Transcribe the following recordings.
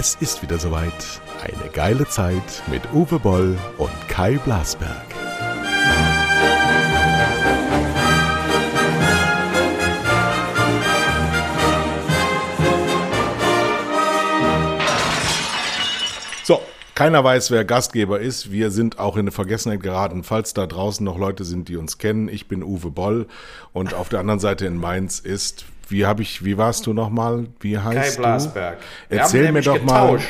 Es ist wieder soweit. Eine geile Zeit mit Uwe Boll und Kai Blasberg. So, keiner weiß, wer Gastgeber ist. Wir sind auch in eine Vergessenheit geraten, falls da draußen noch Leute sind, die uns kennen. Ich bin Uwe Boll und auf der anderen Seite in Mainz ist wie habe ich, wie warst du nochmal? Wie heißt Kai Blasberg. du? Erzähl mir doch getauscht.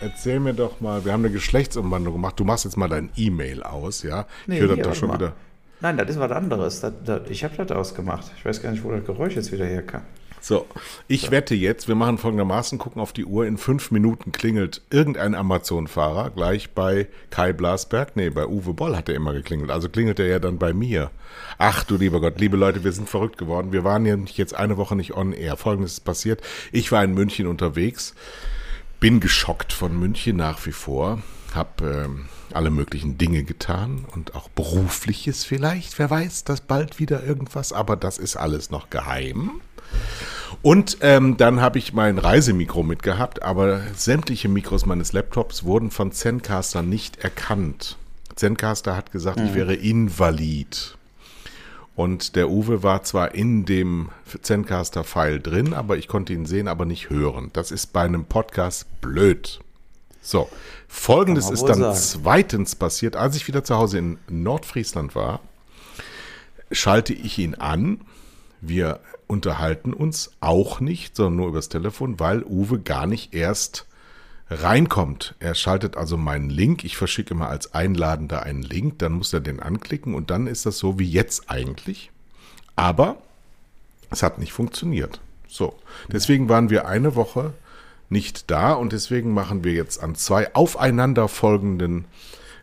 mal. Erzähl mir doch mal, wir haben eine Geschlechtsumwandlung gemacht. Du machst jetzt mal dein E-Mail aus, ja? Nee, ich höre das doch schon mal. wieder. Nein, das ist was anderes. Das, das, ich habe das ausgemacht. Ich weiß gar nicht, wo das Geräusch jetzt wieder herkam. So, ich wette jetzt, wir machen folgendermaßen, gucken auf die Uhr, in fünf Minuten klingelt irgendein Amazon-Fahrer gleich bei Kai Blasberg, nee, bei Uwe Boll hat er immer geklingelt, also klingelt er ja dann bei mir. Ach du lieber Gott, liebe Leute, wir sind verrückt geworden, wir waren ja jetzt eine Woche nicht on air. Folgendes ist passiert, ich war in München unterwegs, bin geschockt von München nach wie vor, habe ähm, alle möglichen Dinge getan und auch berufliches vielleicht, wer weiß, dass bald wieder irgendwas, aber das ist alles noch geheim. Und ähm, dann habe ich mein Reisemikro mitgehabt, aber sämtliche Mikros meines Laptops wurden von Zencaster nicht erkannt. Zencaster hat gesagt, mhm. ich wäre invalid. Und der Uwe war zwar in dem Zencaster-File drin, aber ich konnte ihn sehen, aber nicht hören. Das ist bei einem Podcast blöd. So, folgendes ist dann sagen. zweitens passiert, als ich wieder zu Hause in Nordfriesland war, schalte ich ihn an. Wir unterhalten uns auch nicht, sondern nur übers Telefon, weil Uwe gar nicht erst reinkommt. Er schaltet also meinen Link. Ich verschicke immer als Einladender einen Link, dann muss er den anklicken und dann ist das so wie jetzt eigentlich. Aber es hat nicht funktioniert. So, deswegen waren wir eine Woche nicht da und deswegen machen wir jetzt an zwei aufeinanderfolgenden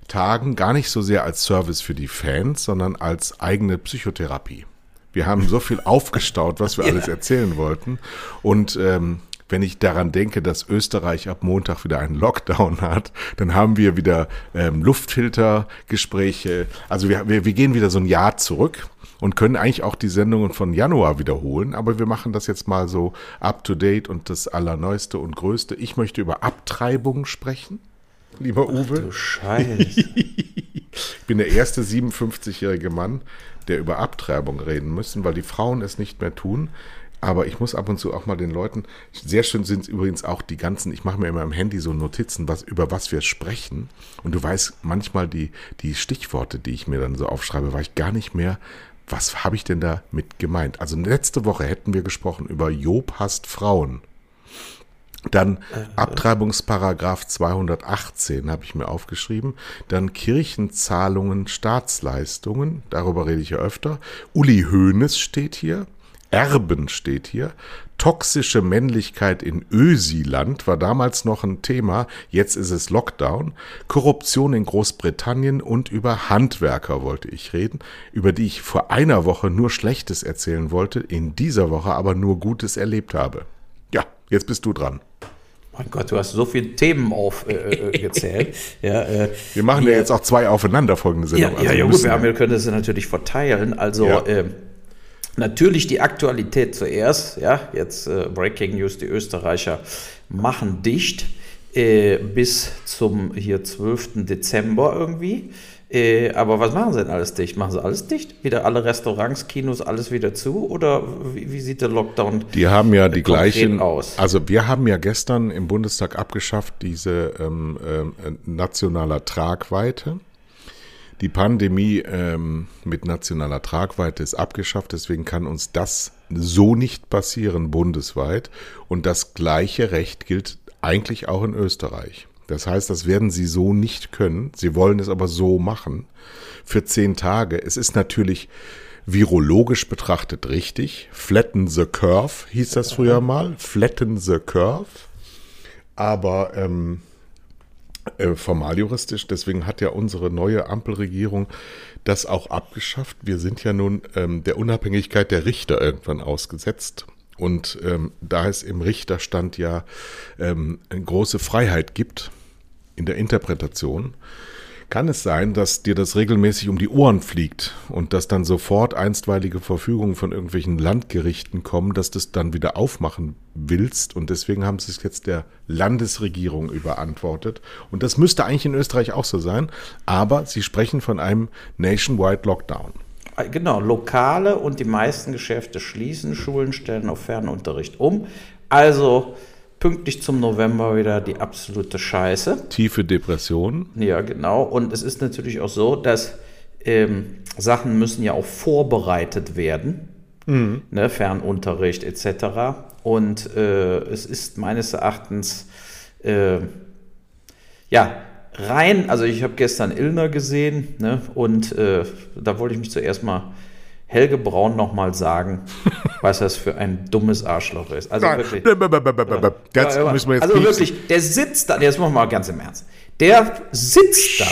Tagen gar nicht so sehr als Service für die Fans, sondern als eigene Psychotherapie. Wir haben so viel aufgestaut, was wir ja. alles erzählen wollten. Und ähm, wenn ich daran denke, dass Österreich ab Montag wieder einen Lockdown hat, dann haben wir wieder ähm, Luftfiltergespräche. Also wir, wir, wir gehen wieder so ein Jahr zurück und können eigentlich auch die Sendungen von Januar wiederholen. Aber wir machen das jetzt mal so up to date und das Allerneueste und Größte. Ich möchte über Abtreibung sprechen, lieber Uwe. Ach du Scheiße. ich bin der erste 57-jährige Mann, der über Abtreibung reden müssen, weil die Frauen es nicht mehr tun. Aber ich muss ab und zu auch mal den Leuten, sehr schön sind es übrigens auch die ganzen, ich mache mir immer im Handy so Notizen, was, über was wir sprechen. Und du weißt manchmal die, die Stichworte, die ich mir dann so aufschreibe, war ich gar nicht mehr, was habe ich denn da mit gemeint? Also letzte Woche hätten wir gesprochen über Job hasst Frauen. Dann Abtreibungsparagraf 218 habe ich mir aufgeschrieben. Dann Kirchenzahlungen, Staatsleistungen, darüber rede ich ja öfter. Uli Hoeneß steht hier. Erben steht hier. Toxische Männlichkeit in Ösiland war damals noch ein Thema, jetzt ist es Lockdown. Korruption in Großbritannien und über Handwerker wollte ich reden, über die ich vor einer Woche nur Schlechtes erzählen wollte, in dieser Woche aber nur Gutes erlebt habe. Ja, jetzt bist du dran. Mein Gott, du hast so viele Themen aufgezählt. Äh, äh ja, äh, wir machen ja jetzt auch zwei aufeinanderfolgende Sendungen. Ja, also ja gut, wir, haben, wir können das natürlich verteilen. Also ja. äh, natürlich die Aktualität zuerst. Ja, jetzt äh, Breaking News: Die Österreicher machen dicht äh, bis zum hier 12. Dezember irgendwie. Äh, aber was machen sie denn alles dicht? Machen sie alles dicht? Wieder alle Restaurants, Kinos, alles wieder zu? Oder wie, wie sieht der Lockdown Die haben ja die gleichen. Aus? Also wir haben ja gestern im Bundestag abgeschafft diese ähm, äh, nationaler Tragweite. Die Pandemie ähm, mit nationaler Tragweite ist abgeschafft, deswegen kann uns das so nicht passieren bundesweit. Und das gleiche Recht gilt eigentlich auch in Österreich. Das heißt, das werden sie so nicht können. Sie wollen es aber so machen für zehn Tage. Es ist natürlich virologisch betrachtet richtig. Flatten the curve hieß das früher mal. Flatten the curve. Aber ähm, äh, formal deswegen hat ja unsere neue Ampelregierung das auch abgeschafft. Wir sind ja nun ähm, der Unabhängigkeit der Richter irgendwann ausgesetzt. Und ähm, da es im Richterstand ja ähm, eine große Freiheit gibt, in der Interpretation Kann es sein, dass dir das regelmäßig um die Ohren fliegt und dass dann sofort einstweilige Verfügungen von irgendwelchen Landgerichten kommen, dass du es dann wieder aufmachen willst und deswegen haben sie es jetzt der Landesregierung überantwortet und das müsste eigentlich in Österreich auch so sein, aber sie sprechen von einem Nationwide Lockdown. Genau, lokale und die meisten Geschäfte schließen, Schulen stellen auf Fernunterricht um. Also pünktlich zum November wieder die absolute Scheiße. Tiefe Depression. Ja, genau. Und es ist natürlich auch so, dass ähm, Sachen müssen ja auch vorbereitet werden. Mhm. Ne, Fernunterricht etc. Und äh, es ist meines Erachtens äh, ja rein, also ich habe gestern Illner gesehen ne, und äh, da wollte ich mich zuerst mal Helge Braun nochmal sagen, was das für ein dummes Arschloch ist. Also wirklich. Das ja, müssen wir jetzt also wirklich, der sitzt da, jetzt machen wir mal ganz im Ernst. Der sitzt da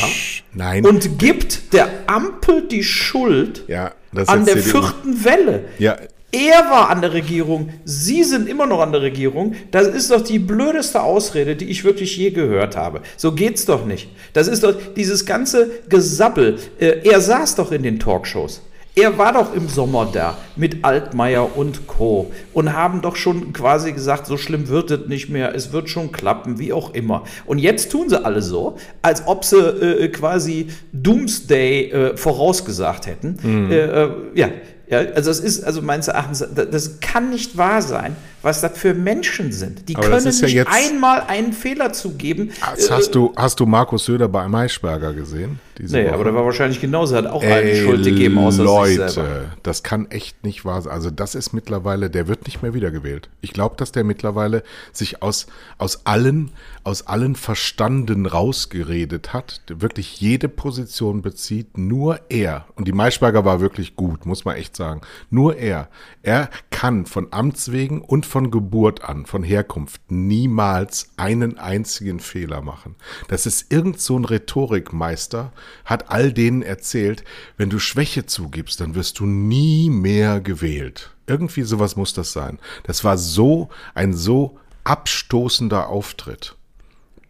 Nein. und gibt der Ampel die Schuld ja, an der vierten Welle. Ja. Er war an der Regierung, Sie sind immer noch an der Regierung. Das ist doch die blödeste Ausrede, die ich wirklich je gehört habe. So geht's doch nicht. Das ist doch dieses ganze Gesabbel. Äh, er saß doch in den Talkshows. Er war doch im Sommer da mit Altmaier und Co. und haben doch schon quasi gesagt, so schlimm wird es nicht mehr, es wird schon klappen, wie auch immer. Und jetzt tun sie alle so, als ob sie äh, quasi Doomsday äh, vorausgesagt hätten. Mhm. Äh, äh ja, ja, also es ist, also meines Erachtens, das kann nicht wahr sein, was das für Menschen sind. Die Aber können nicht ja einmal einen Fehler zugeben. Hast, hast, du, hast du Markus Söder bei Maischberger gesehen? nee, Woche? aber der war wahrscheinlich genauso, hat auch Ey, allen Schuld gegeben, außer Leute, sich selber. das kann echt nicht wahr sein. Also das ist mittlerweile, der wird nicht mehr wiedergewählt. Ich glaube, dass der mittlerweile sich aus, aus allen, aus allen Verstanden rausgeredet hat, wirklich jede Position bezieht, nur er. Und die Maischberger war wirklich gut, muss man echt sagen. Nur er. Er kann von Amts wegen und von Geburt an, von Herkunft, niemals einen einzigen Fehler machen. Das ist irgend so ein Rhetorikmeister, hat all denen erzählt, wenn du Schwäche zugibst, dann wirst du nie mehr gewählt. Irgendwie sowas muss das sein. Das war so ein so abstoßender Auftritt.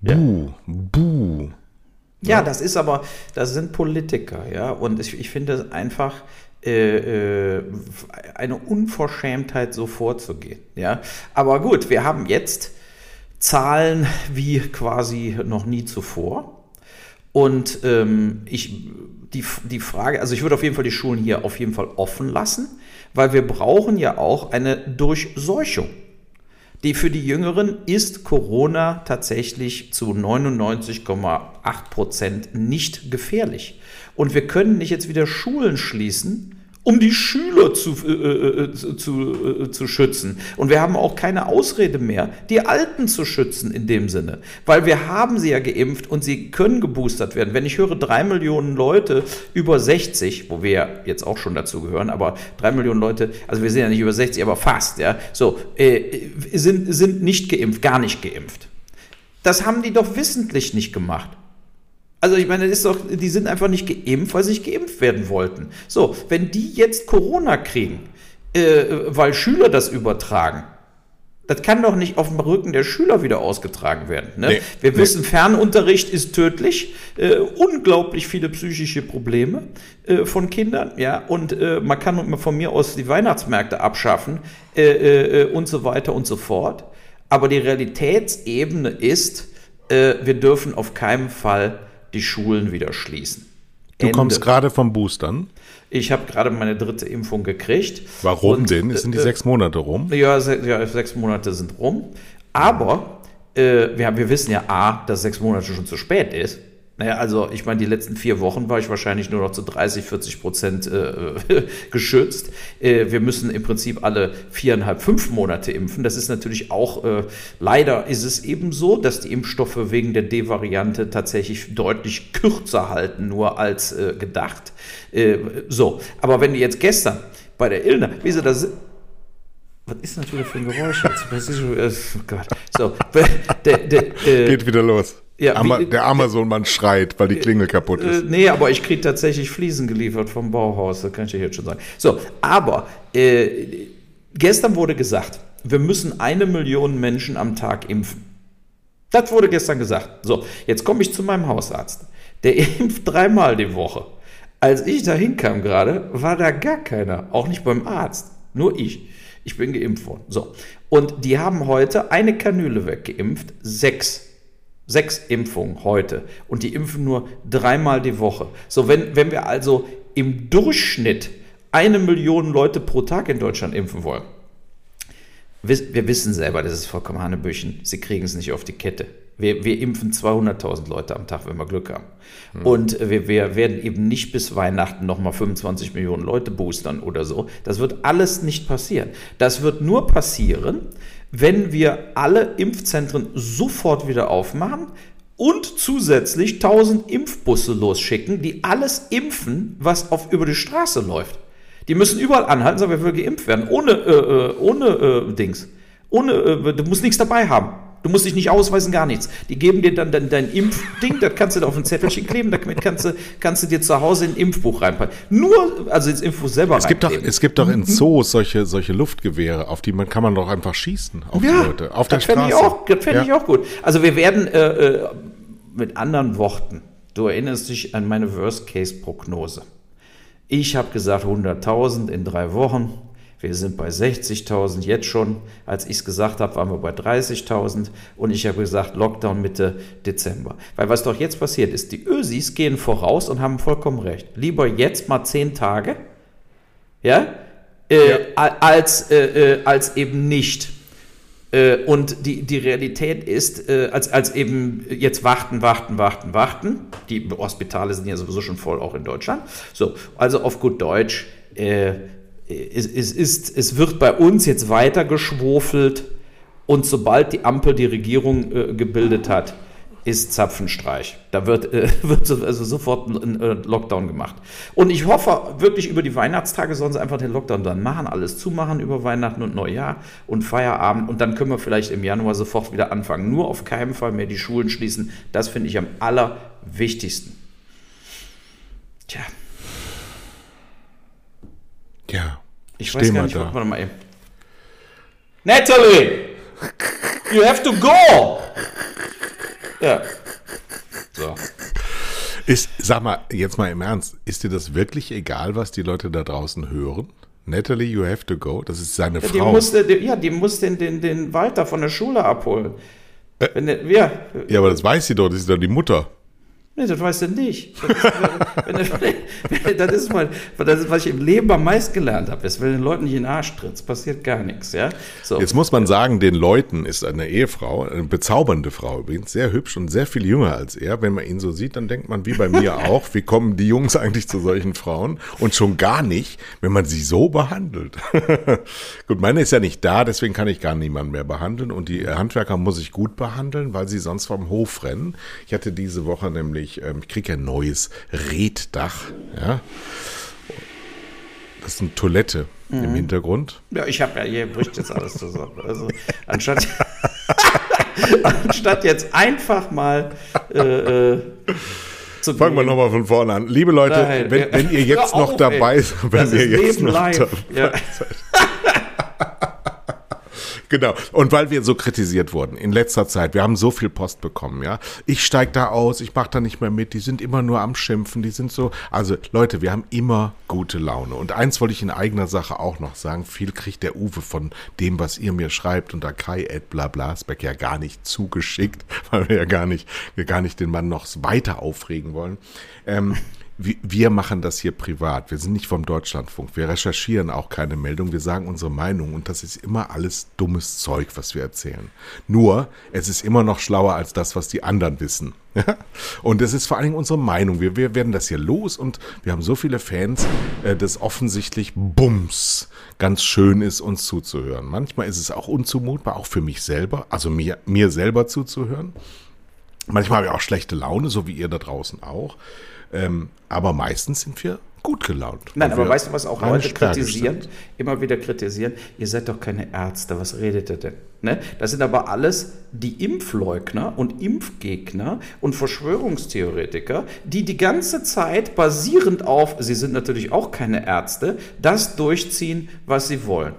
Buh, ja. buh. Ja, das ist aber, das sind Politiker, ja. Und ich, ich finde es einfach äh, äh, eine Unverschämtheit, so vorzugehen, ja. Aber gut, wir haben jetzt Zahlen wie quasi noch nie zuvor. Und ähm, ich, die, die Frage, also ich würde auf jeden Fall die Schulen hier auf jeden Fall offen lassen, weil wir brauchen ja auch eine Durchseuchung. Die für die Jüngeren ist Corona tatsächlich zu 99,8 Prozent nicht gefährlich. Und wir können nicht jetzt wieder Schulen schließen, um die Schüler zu, äh, äh, äh, zu, äh, zu schützen. Und wir haben auch keine Ausrede mehr, die Alten zu schützen in dem Sinne. Weil wir haben sie ja geimpft und sie können geboostert werden. Wenn ich höre, drei Millionen Leute über 60, wo wir jetzt auch schon dazu gehören, aber drei Millionen Leute, also wir sind ja nicht über 60, aber fast, ja, so, äh, sind, sind nicht geimpft, gar nicht geimpft. Das haben die doch wissentlich nicht gemacht. Also ich meine, ist doch, die sind einfach nicht geimpft, weil sie nicht geimpft werden wollten. So, wenn die jetzt Corona kriegen, äh, weil Schüler das übertragen, das kann doch nicht auf dem Rücken der Schüler wieder ausgetragen werden. Ne? Nee, Wir nee. wissen, Fernunterricht ist tödlich, äh, unglaublich viele psychische Probleme äh, von Kindern, ja, und äh, man kann von mir aus die Weihnachtsmärkte abschaffen äh, äh, und so weiter und so fort. Aber die Realitätsebene ist, äh, wir dürfen auf keinen Fall die Schulen wieder schließen. Du Ende. kommst gerade vom Boostern. Ich habe gerade meine dritte Impfung gekriegt. Warum und, denn? Sind die äh, sechs Monate rum? Ja, se ja, sechs Monate sind rum. Aber äh, wir, wir wissen ja A, dass sechs Monate schon zu spät ist. Naja, also ich meine, die letzten vier Wochen war ich wahrscheinlich nur noch zu 30, 40 Prozent äh, geschützt. Äh, wir müssen im Prinzip alle viereinhalb, fünf Monate impfen. Das ist natürlich auch, äh, leider ist es eben so, dass die Impfstoffe wegen der D-Variante tatsächlich deutlich kürzer halten, nur als äh, gedacht. Äh, so, aber wenn du jetzt gestern bei der Ilna, wie sie das was ist natürlich für ein Geräusch jetzt? Ist, oh Gott. So, der, der, äh, Geht wieder los. Ja, Ama wie, der Amazon-Mann schreit, weil die Klingel kaputt ist. Äh, nee, aber ich kriege tatsächlich Fliesen geliefert vom Bauhaus, das kann ich dir jetzt schon sagen. So, aber äh, gestern wurde gesagt, wir müssen eine Million Menschen am Tag impfen. Das wurde gestern gesagt. So, jetzt komme ich zu meinem Hausarzt. der impft dreimal die Woche. Als ich da hinkam gerade, war da gar keiner, auch nicht beim Arzt, nur ich. Ich bin geimpft worden. So. Und die haben heute eine Kanüle weggeimpft, sechs. Sechs Impfungen heute. Und die impfen nur dreimal die Woche. So, wenn, wenn wir also im Durchschnitt eine Million Leute pro Tag in Deutschland impfen wollen, wir wissen selber, das ist vollkommen Hanebüchen. Sie kriegen es nicht auf die Kette. Wir, wir impfen 200.000 Leute am Tag, wenn wir Glück haben. Mhm. Und wir, wir, werden eben nicht bis Weihnachten nochmal 25 Millionen Leute boostern oder so. Das wird alles nicht passieren. Das wird nur passieren, wenn wir alle Impfzentren sofort wieder aufmachen und zusätzlich 1000 Impfbusse losschicken, die alles impfen, was auf, über die Straße läuft. Die müssen überall anhalten, sagen wir will geimpft werden, ohne, äh, äh, ohne äh, Dings. Ohne, äh, du musst nichts dabei haben. Du musst dich nicht ausweisen, gar nichts. Die geben dir dann dein, dein Impfding, das kannst du da auf ein Zettelchen kleben, damit kannst du, kannst du dir zu Hause ein Impfbuch reinpacken. Nur, also ins Impfbuch selber es gibt doch, Es gibt doch in Zoos solche, solche Luftgewehre, auf die man kann man doch einfach schießen, auf ja, die Leute, auf der Straße. Ich auch, das fände ja. ich auch gut. Also wir werden, äh, äh, mit anderen Worten, du erinnerst dich an meine Worst-Case-Prognose. Ich habe gesagt 100.000 in drei Wochen. Wir sind bei 60.000 jetzt schon. Als ich es gesagt habe, waren wir bei 30.000 und ich habe gesagt Lockdown Mitte Dezember. Weil was doch jetzt passiert ist, die Ösis gehen voraus und haben vollkommen recht. Lieber jetzt mal 10 Tage, ja, äh, ja. Als, äh, äh, als eben nicht. Äh, und die, die Realität ist, äh, als, als eben jetzt warten, warten, warten, warten. Die Hospitale sind ja sowieso schon voll, auch in Deutschland. So, also auf gut Deutsch, äh, es, es, ist, es wird bei uns jetzt weiter geschwofelt und sobald die Ampel die Regierung äh, gebildet hat, ist Zapfenstreich. Da wird, äh, wird also sofort ein äh, Lockdown gemacht. Und ich hoffe wirklich über die Weihnachtstage sollen sie einfach den Lockdown dann machen, alles zumachen über Weihnachten und Neujahr und Feierabend und dann können wir vielleicht im Januar sofort wieder anfangen. Nur auf keinen Fall mehr die Schulen schließen. Das finde ich am allerwichtigsten. Tja. Ja. Ich weiß gar nicht, da. warte mal eben. Natalie! You have to go! Ja. So. Ist, sag mal, jetzt mal im Ernst, ist dir das wirklich egal, was die Leute da draußen hören? Natalie, you have to go. Das ist seine ja, Frau. Die musste, die, ja, die muss den, den, den Walter von der Schule abholen. Äh, Wenn ja. ja, aber das weiß sie doch, das ist doch die Mutter. Nee, das weißt du nicht. Das ist, das ist, mal, das ist, was ich im Leben am meisten gelernt habe. Ist, wenn den Leuten nicht in den Arsch trittst, passiert gar nichts. Ja? So. Jetzt muss man sagen, den Leuten ist eine Ehefrau, eine bezaubernde Frau übrigens, sehr hübsch und sehr viel jünger als er. Wenn man ihn so sieht, dann denkt man, wie bei mir auch, wie kommen die Jungs eigentlich zu solchen Frauen? Und schon gar nicht, wenn man sie so behandelt. gut, meine ist ja nicht da, deswegen kann ich gar niemanden mehr behandeln. Und die Handwerker muss ich gut behandeln, weil sie sonst vom Hof rennen. Ich hatte diese Woche nämlich ich, ähm, ich kriege ein neues Reddach. Ja. Das ist eine Toilette mhm. im Hintergrund. Ja, ich habe ja, hier bricht jetzt alles zusammen. Also anstatt, anstatt jetzt einfach mal äh, äh zu Fangen wir nochmal von vorne an. Liebe Leute, Nein, wenn, wenn, ihr jetzt noch auf, dabei seid, wenn ihr jetzt noch dabei ja. seid. Genau. Und weil wir so kritisiert wurden in letzter Zeit, wir haben so viel Post bekommen, ja. Ich steige da aus, ich mache da nicht mehr mit, die sind immer nur am Schimpfen, die sind so. Also Leute, wir haben immer gute Laune. Und eins wollte ich in eigener Sache auch noch sagen, viel kriegt der Uwe von dem, was ihr mir schreibt und da Kai Ed Blablasbeck ja gar nicht zugeschickt, weil wir ja gar nicht, wir gar nicht den Mann noch weiter aufregen wollen. Ähm, wir machen das hier privat. Wir sind nicht vom Deutschlandfunk. Wir recherchieren auch keine Meldung. Wir sagen unsere Meinung und das ist immer alles dummes Zeug, was wir erzählen. Nur, es ist immer noch schlauer als das, was die anderen wissen. und es ist vor allen Dingen unsere Meinung. Wir, wir werden das hier los und wir haben so viele Fans, äh, dass offensichtlich Bums ganz schön ist, uns zuzuhören. Manchmal ist es auch unzumutbar, auch für mich selber, also mir, mir selber zuzuhören. Manchmal habe ich auch schlechte Laune, so wie ihr da draußen auch. Ähm, aber meistens sind wir gut gelaunt. Nein, aber weißt du, was auch Leute kritisieren? Sind. Immer wieder kritisieren. Ihr seid doch keine Ärzte, was redet ihr denn? Ne? Das sind aber alles die Impfleugner und Impfgegner und Verschwörungstheoretiker, die die ganze Zeit basierend auf, sie sind natürlich auch keine Ärzte, das durchziehen, was sie wollen.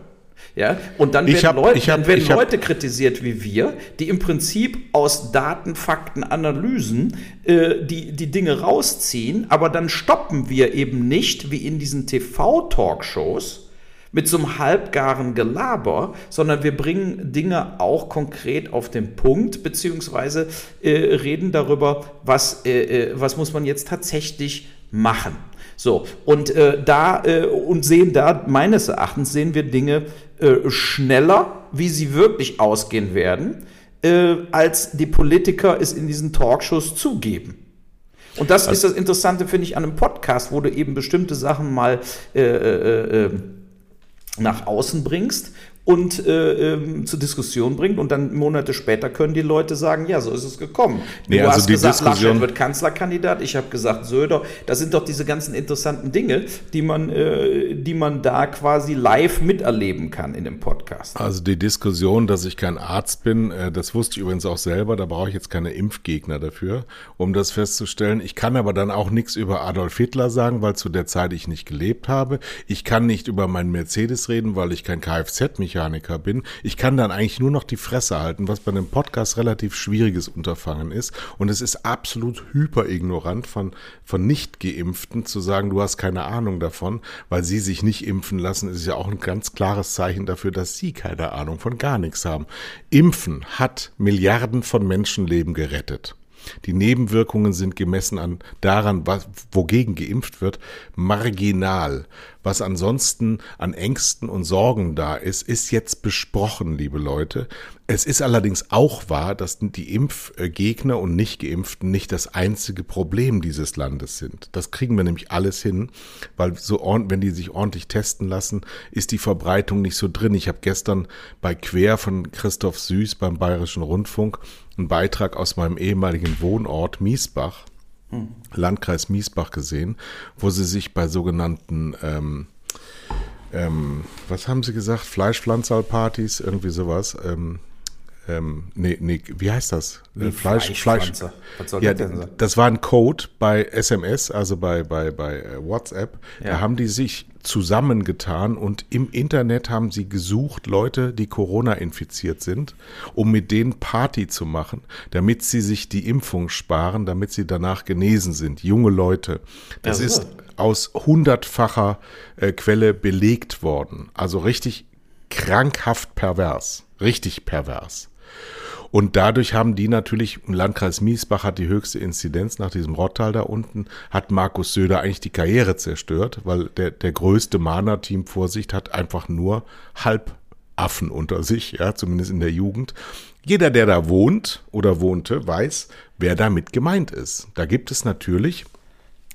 Ja, und dann werden, hab, Leute, hab, dann werden Leute hab, kritisiert wie wir, die im Prinzip aus Daten, Fakten, Analysen äh, die, die Dinge rausziehen, aber dann stoppen wir eben nicht wie in diesen TV-Talkshows mit so einem halbgaren Gelaber, sondern wir bringen Dinge auch konkret auf den Punkt, beziehungsweise äh, reden darüber, was, äh, äh was muss man jetzt tatsächlich machen. So, und äh, da äh, und sehen da, meines Erachtens, sehen wir Dinge äh, schneller, wie sie wirklich ausgehen werden, äh, als die Politiker es in diesen Talkshows zugeben. Und das also, ist das Interessante, finde ich, an einem Podcast, wo du eben bestimmte Sachen mal äh, äh, äh nach außen bringst und äh, ähm, zur Diskussion bringt und dann Monate später können die Leute sagen, ja, so ist es gekommen. Nee, du also hast gesagt, Laschet wird Kanzlerkandidat, ich habe gesagt Söder. Das sind doch diese ganzen interessanten Dinge, die man, äh, die man da quasi live miterleben kann in dem Podcast. Also die Diskussion, dass ich kein Arzt bin, äh, das wusste ich übrigens auch selber, da brauche ich jetzt keine Impfgegner dafür, um das festzustellen. Ich kann aber dann auch nichts über Adolf Hitler sagen, weil zu der Zeit ich nicht gelebt habe. Ich kann nicht über meinen Mercedes reden, weil ich kein Kfz-Mechaniker Automechaniker bin. Ich kann dann eigentlich nur noch die Fresse halten, was bei einem Podcast relativ schwieriges Unterfangen ist. Und es ist absolut hyperignorant von, von Nicht-Geimpften zu sagen, du hast keine Ahnung davon, weil sie sich nicht impfen lassen, ist ja auch ein ganz klares Zeichen dafür, dass sie keine Ahnung von gar nichts haben. Impfen hat Milliarden von Menschenleben gerettet. Die Nebenwirkungen sind gemessen an daran, was, wogegen geimpft wird, marginal. Was ansonsten an Ängsten und Sorgen da ist, ist jetzt besprochen, liebe Leute. Es ist allerdings auch wahr, dass die Impfgegner und Nicht-Geimpften nicht das einzige Problem dieses Landes sind. Das kriegen wir nämlich alles hin, weil so wenn die sich ordentlich testen lassen, ist die Verbreitung nicht so drin. Ich habe gestern bei Quer von Christoph Süß beim Bayerischen Rundfunk einen Beitrag aus meinem ehemaligen Wohnort Miesbach, hm. Landkreis Miesbach gesehen, wo sie sich bei sogenannten ähm, ähm, was haben sie gesagt? Fleischpflanzerpartys, irgendwie sowas. Ähm, ähm, nee, nee, wie heißt das? Wie Fleisch, Fleisch. Was soll ja, das denn sein? Das war ein Code bei SMS, also bei, bei, bei äh, WhatsApp. Ja. Da haben die sich zusammengetan und im Internet haben sie gesucht, Leute, die Corona infiziert sind, um mit denen Party zu machen, damit sie sich die Impfung sparen, damit sie danach genesen sind. Junge Leute. Das also. ist aus hundertfacher äh, Quelle belegt worden. Also richtig krankhaft pervers. Richtig pervers. Und dadurch haben die natürlich, im Landkreis Miesbach hat die höchste Inzidenz nach diesem Rottal da unten, hat Markus Söder eigentlich die Karriere zerstört, weil der, der größte Mana-Team Vorsicht hat einfach nur Halbaffen unter sich, ja, zumindest in der Jugend. Jeder, der da wohnt oder wohnte, weiß, wer damit gemeint ist. Da gibt es natürlich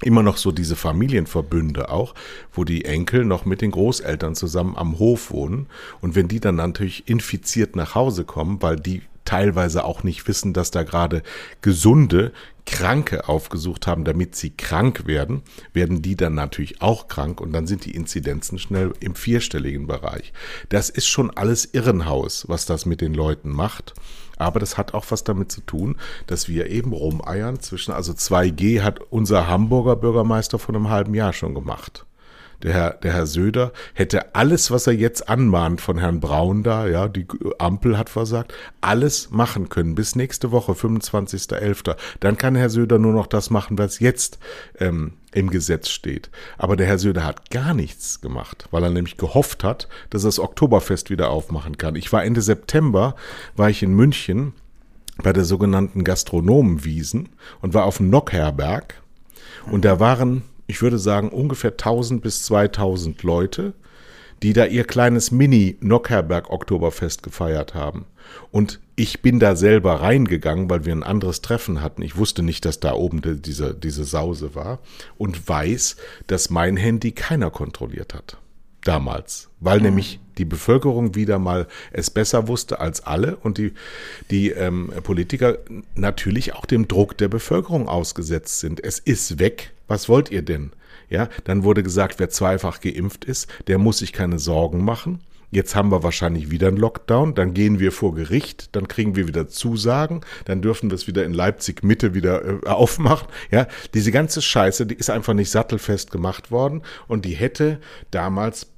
immer noch so diese Familienverbünde auch, wo die Enkel noch mit den Großeltern zusammen am Hof wohnen. Und wenn die dann natürlich infiziert nach Hause kommen, weil die teilweise auch nicht wissen, dass da gerade gesunde Kranke aufgesucht haben, damit sie krank werden, werden die dann natürlich auch krank und dann sind die Inzidenzen schnell im vierstelligen Bereich. Das ist schon alles Irrenhaus, was das mit den Leuten macht. Aber das hat auch was damit zu tun, dass wir eben rumeiern zwischen, also 2G hat unser Hamburger Bürgermeister vor einem halben Jahr schon gemacht der Herr, der Herr Söder hätte alles, was er jetzt anmahnt von Herrn Braun da, ja, die Ampel hat versagt, alles machen können bis nächste Woche, 25.11. Dann kann Herr Söder nur noch das machen, was jetzt ähm, im Gesetz steht. Aber der Herr Söder hat gar nichts gemacht, weil er nämlich gehofft hat, dass er das Oktoberfest wieder aufmachen kann. Ich war Ende September, war ich in München bei der sogenannten Gastronomenwiesen und war auf dem Nockherberg und da waren ich würde sagen, ungefähr 1000 bis 2000 Leute, die da ihr kleines Mini-Nockherberg-Oktoberfest gefeiert haben. Und ich bin da selber reingegangen, weil wir ein anderes Treffen hatten. Ich wusste nicht, dass da oben die, diese, diese Sause war und weiß, dass mein Handy keiner kontrolliert hat. Damals. Weil mhm. nämlich die Bevölkerung wieder mal es besser wusste als alle und die, die ähm, Politiker natürlich auch dem Druck der Bevölkerung ausgesetzt sind. Es ist weg. Was wollt ihr denn? Ja, dann wurde gesagt, wer zweifach geimpft ist, der muss sich keine Sorgen machen. Jetzt haben wir wahrscheinlich wieder einen Lockdown, dann gehen wir vor Gericht, dann kriegen wir wieder Zusagen, dann dürfen wir es wieder in Leipzig Mitte wieder äh, aufmachen. Ja, diese ganze Scheiße, die ist einfach nicht sattelfest gemacht worden und die hätte damals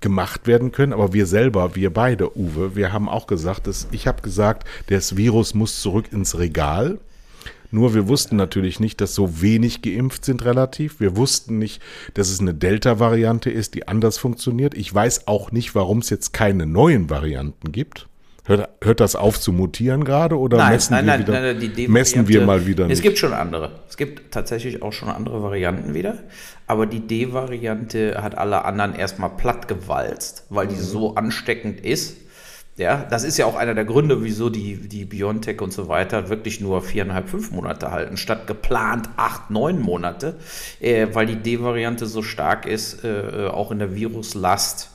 gemacht werden können. Aber wir selber, wir beide, Uwe, wir haben auch gesagt, dass, ich habe gesagt, das Virus muss zurück ins Regal. Nur wir wussten natürlich nicht, dass so wenig geimpft sind relativ. Wir wussten nicht, dass es eine Delta-Variante ist, die anders funktioniert. Ich weiß auch nicht, warum es jetzt keine neuen Varianten gibt. Hört, hört das auf zu mutieren gerade oder nein, messen, nein, wir, nein, wieder, nein, die messen wir mal wieder nicht? Es gibt schon andere. Es gibt tatsächlich auch schon andere Varianten wieder. Aber die D-Variante hat alle anderen erstmal plattgewalzt, weil die so ansteckend ist. Ja, das ist ja auch einer der Gründe, wieso die, die Biontech und so weiter wirklich nur viereinhalb, fünf Monate halten, statt geplant acht, neun Monate, äh, weil die D-Variante so stark ist, äh, auch in der Viruslast,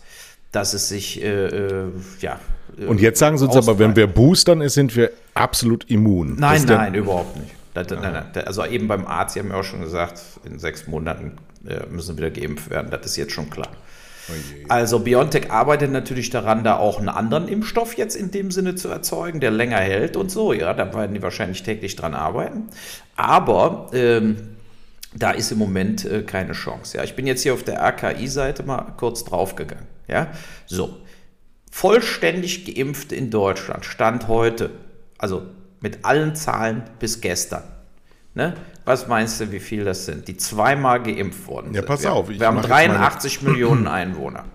dass es sich, äh, äh ja. Äh, und jetzt sagen Sie uns aber, wenn wir boostern, sind wir absolut immun. Nein, nein, überhaupt nicht. Das, nein, nein. Also eben beim Arzt, Sie haben ja auch schon gesagt, in sechs Monaten äh, müssen wieder geimpft werden. Das ist jetzt schon klar. Oh also BioNTech arbeitet natürlich daran, da auch einen anderen Impfstoff jetzt in dem Sinne zu erzeugen, der länger hält und so. Ja, da werden die wahrscheinlich täglich dran arbeiten. Aber ähm, da ist im Moment äh, keine Chance. Ja, ich bin jetzt hier auf der RKI-Seite mal kurz draufgegangen. Ja, so vollständig geimpft in Deutschland stand heute, also mit allen Zahlen bis gestern. Ne? Was meinst du, wie viel das sind, die zweimal geimpft worden sind? Ja, pass wir, auf. wir haben 83 Millionen Einwohner.